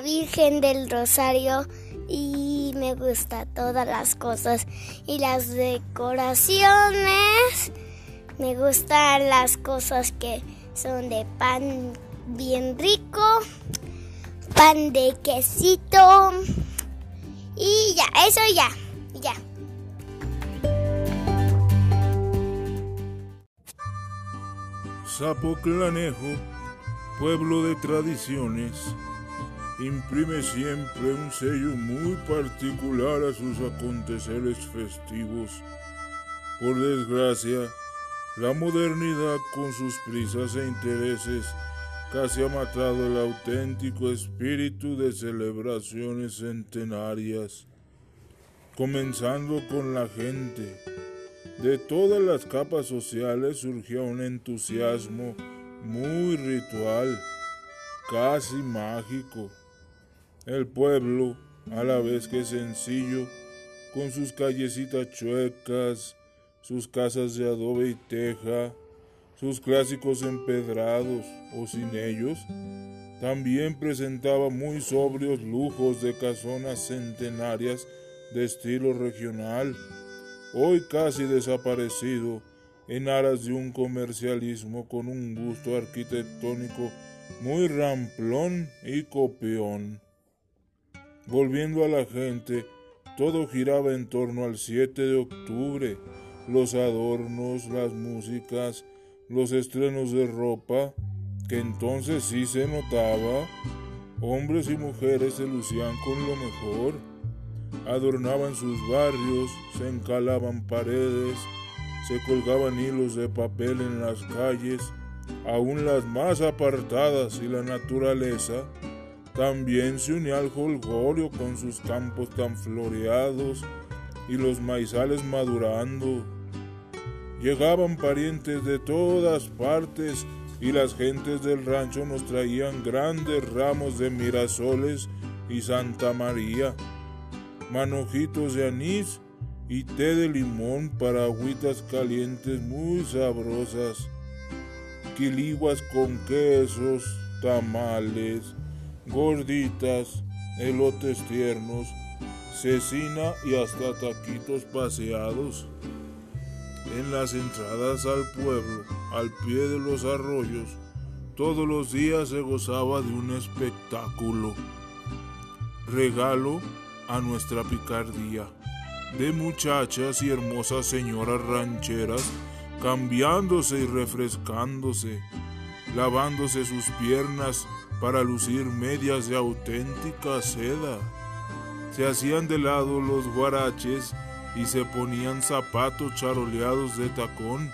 Virgen del Rosario y me gusta todas las cosas y las decoraciones. Me gustan las cosas que son de pan bien rico, pan de quesito y ya, eso ya, ya. Zapoclanejo, pueblo de tradiciones, imprime siempre un sello muy particular a sus aconteceres festivos. Por desgracia, la modernidad con sus prisas e intereses casi ha matado el auténtico espíritu de celebraciones centenarias, comenzando con la gente de todas las capas sociales surgió un entusiasmo muy ritual, casi mágico. El pueblo, a la vez que sencillo, con sus callecitas chuecas, sus casas de adobe y teja, sus clásicos empedrados o sin ellos, también presentaba muy sobrios lujos de casonas centenarias de estilo regional hoy casi desaparecido, en aras de un comercialismo con un gusto arquitectónico muy ramplón y copión. Volviendo a la gente, todo giraba en torno al 7 de octubre, los adornos, las músicas, los estrenos de ropa, que entonces sí se notaba, hombres y mujeres se lucían con lo mejor. Adornaban sus barrios, se encalaban paredes, se colgaban hilos de papel en las calles, aún las más apartadas y la naturaleza también se unía al jolgorio con sus campos tan floreados y los maizales madurando. Llegaban parientes de todas partes y las gentes del rancho nos traían grandes ramos de mirasoles y Santa María manojitos de anís y té de limón para agüitas calientes muy sabrosas, quiliguas con quesos, tamales, gorditas, elotes tiernos, cecina y hasta taquitos paseados. En las entradas al pueblo, al pie de los arroyos, todos los días se gozaba de un espectáculo. Regalo a nuestra picardía de muchachas y hermosas señoras rancheras cambiándose y refrescándose, lavándose sus piernas para lucir medias de auténtica seda. Se hacían de lado los guaraches y se ponían zapatos charoleados de tacón,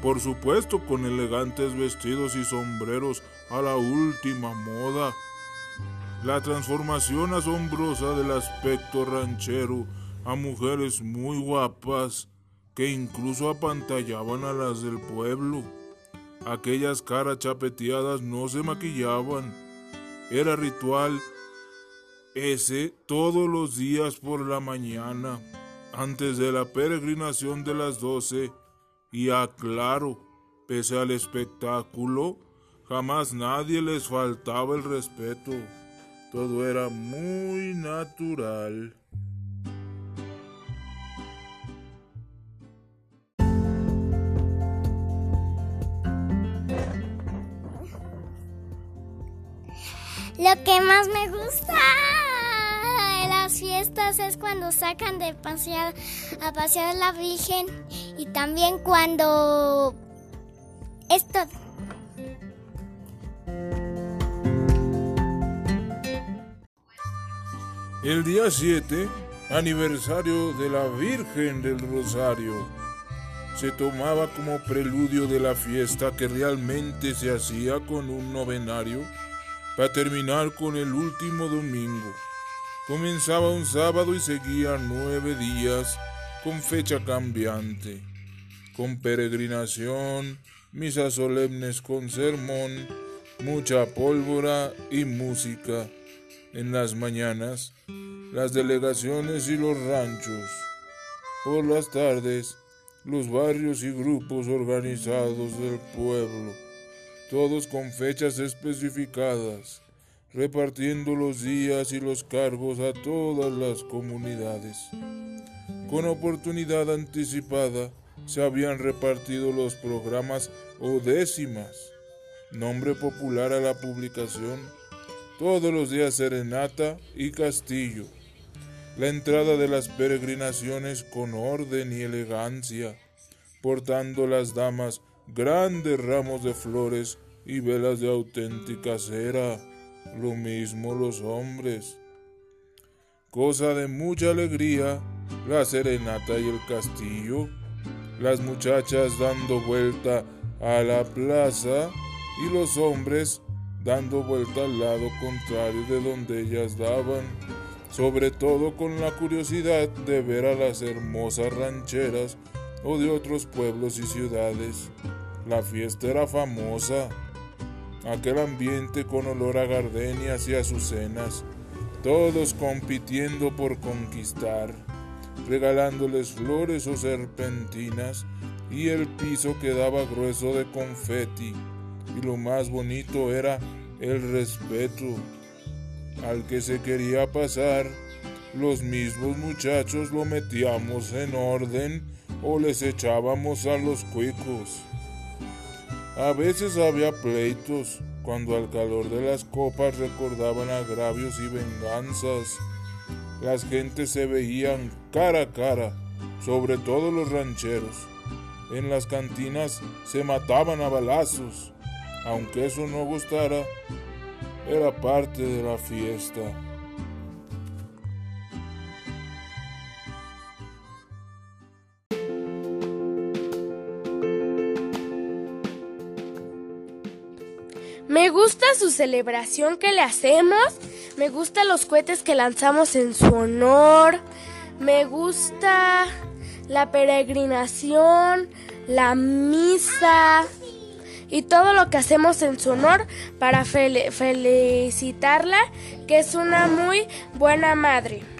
por supuesto con elegantes vestidos y sombreros a la última moda. La transformación asombrosa del aspecto ranchero a mujeres muy guapas que incluso apantallaban a las del pueblo. Aquellas caras chapeteadas no se maquillaban. Era ritual ese todos los días por la mañana, antes de la peregrinación de las doce, y aclaro, pese al espectáculo, jamás nadie les faltaba el respeto. Todo era muy natural. Lo que más me gusta de las fiestas es cuando sacan de pasear a pasear la Virgen y también cuando esto El día 7, aniversario de la Virgen del Rosario, se tomaba como preludio de la fiesta que realmente se hacía con un novenario para terminar con el último domingo. Comenzaba un sábado y seguía nueve días con fecha cambiante, con peregrinación, misas solemnes con sermón, mucha pólvora y música en las mañanas, las delegaciones y los ranchos. Por las tardes, los barrios y grupos organizados del pueblo, todos con fechas especificadas. repartiendo los días y los cargos a todas las comunidades. Con oportunidad anticipada se habían repartido los programas o décimas, nombre popular a la publicación, todos los días serenata y castillo, la entrada de las peregrinaciones con orden y elegancia, portando las damas grandes ramos de flores y velas de auténtica cera, lo mismo los hombres. Cosa de mucha alegría, la serenata y el castillo, las muchachas dando vuelta a la plaza y los hombres dando vuelta al lado contrario de donde ellas daban, sobre todo con la curiosidad de ver a las hermosas rancheras o de otros pueblos y ciudades. La fiesta era famosa, aquel ambiente con olor a gardenias y azucenas, todos compitiendo por conquistar, regalándoles flores o serpentinas, y el piso quedaba grueso de confeti, y lo más bonito era el respeto al que se quería pasar. Los mismos muchachos lo metíamos en orden o les echábamos a los cuicos. A veces había pleitos cuando al calor de las copas recordaban agravios y venganzas. Las gentes se veían cara a cara, sobre todo los rancheros. En las cantinas se mataban a balazos. Aunque eso no gustara, era parte de la fiesta. Su celebración que le hacemos. Me gustan los cohetes que lanzamos en su honor. Me gusta la peregrinación, la misa y todo lo que hacemos en su honor para felicitarla, que es una muy buena madre.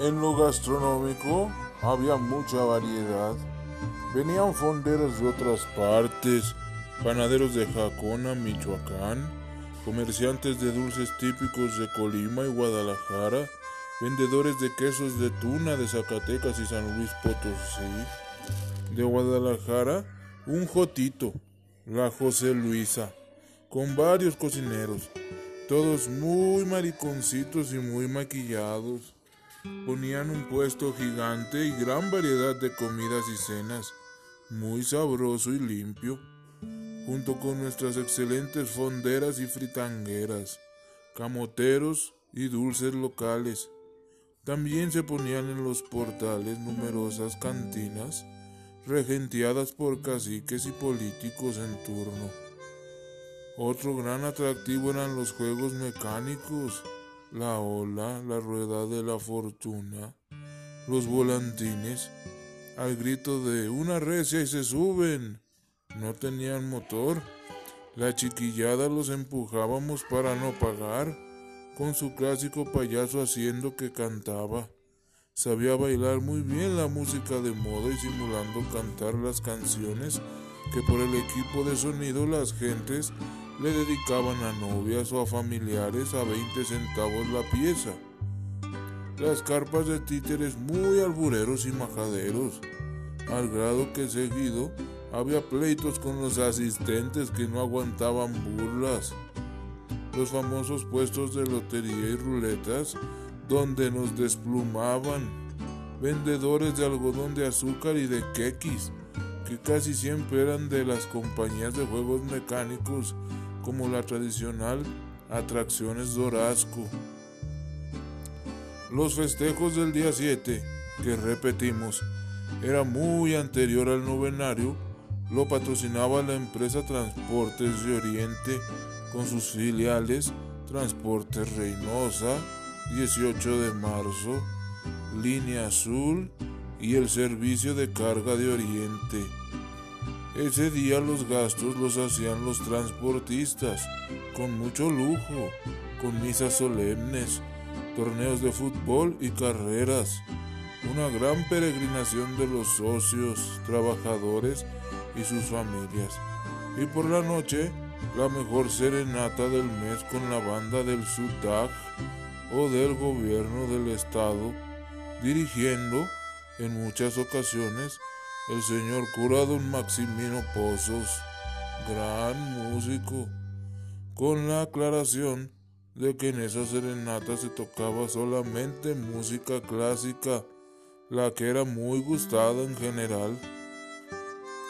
En lo gastronómico había mucha variedad. Venían fonderos de otras partes, panaderos de Jacona, Michoacán, comerciantes de dulces típicos de Colima y Guadalajara, vendedores de quesos de tuna de Zacatecas y San Luis Potosí. De Guadalajara, un jotito, la José Luisa, con varios cocineros, todos muy mariconcitos y muy maquillados. Ponían un puesto gigante y gran variedad de comidas y cenas, muy sabroso y limpio, junto con nuestras excelentes fonderas y fritangueras, camoteros y dulces locales. También se ponían en los portales numerosas cantinas, regenteadas por caciques y políticos en turno. Otro gran atractivo eran los juegos mecánicos, la ola, la rueda de la fortuna, los volantines, al grito de una recia y se suben. No tenían motor. La chiquillada los empujábamos para no pagar, con su clásico payaso haciendo que cantaba. Sabía bailar muy bien la música de moda y simulando cantar las canciones que por el equipo de sonido las gentes le dedicaban a novias o a familiares a 20 centavos la pieza. Las carpas de títeres muy albureros y majaderos, al grado que seguido había pleitos con los asistentes que no aguantaban burlas. Los famosos puestos de lotería y ruletas donde nos desplumaban. Vendedores de algodón de azúcar y de quequis, que casi siempre eran de las compañías de juegos mecánicos como la tradicional Atracciones Dorasco. Los festejos del día 7, que repetimos, era muy anterior al novenario, lo patrocinaba la empresa Transportes de Oriente con sus filiales Transportes Reynosa, 18 de marzo, Línea Azul y el Servicio de Carga de Oriente. Ese día los gastos los hacían los transportistas, con mucho lujo, con misas solemnes, torneos de fútbol y carreras, una gran peregrinación de los socios, trabajadores y sus familias. Y por la noche, la mejor serenata del mes con la banda del SUDAG o del gobierno del estado, dirigiendo en muchas ocasiones el señor cura don Maximino Pozos, gran músico, con la aclaración de que en esa serenata se tocaba solamente música clásica, la que era muy gustada en general.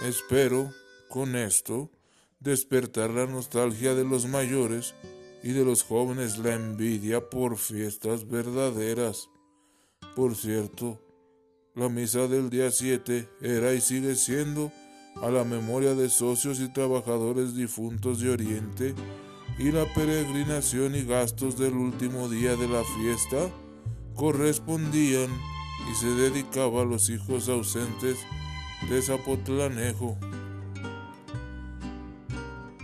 Espero, con esto, despertar la nostalgia de los mayores y de los jóvenes la envidia por fiestas verdaderas. Por cierto, la misa del día 7 era y sigue siendo a la memoria de socios y trabajadores difuntos de Oriente y la peregrinación y gastos del último día de la fiesta correspondían y se dedicaba a los hijos ausentes de Zapotlanejo.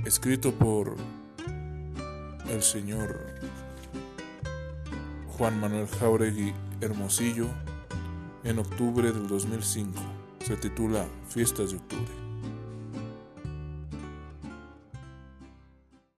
Escrito por el señor Juan Manuel Jauregui Hermosillo en octubre del 2005. Se titula Fiestas de Octubre.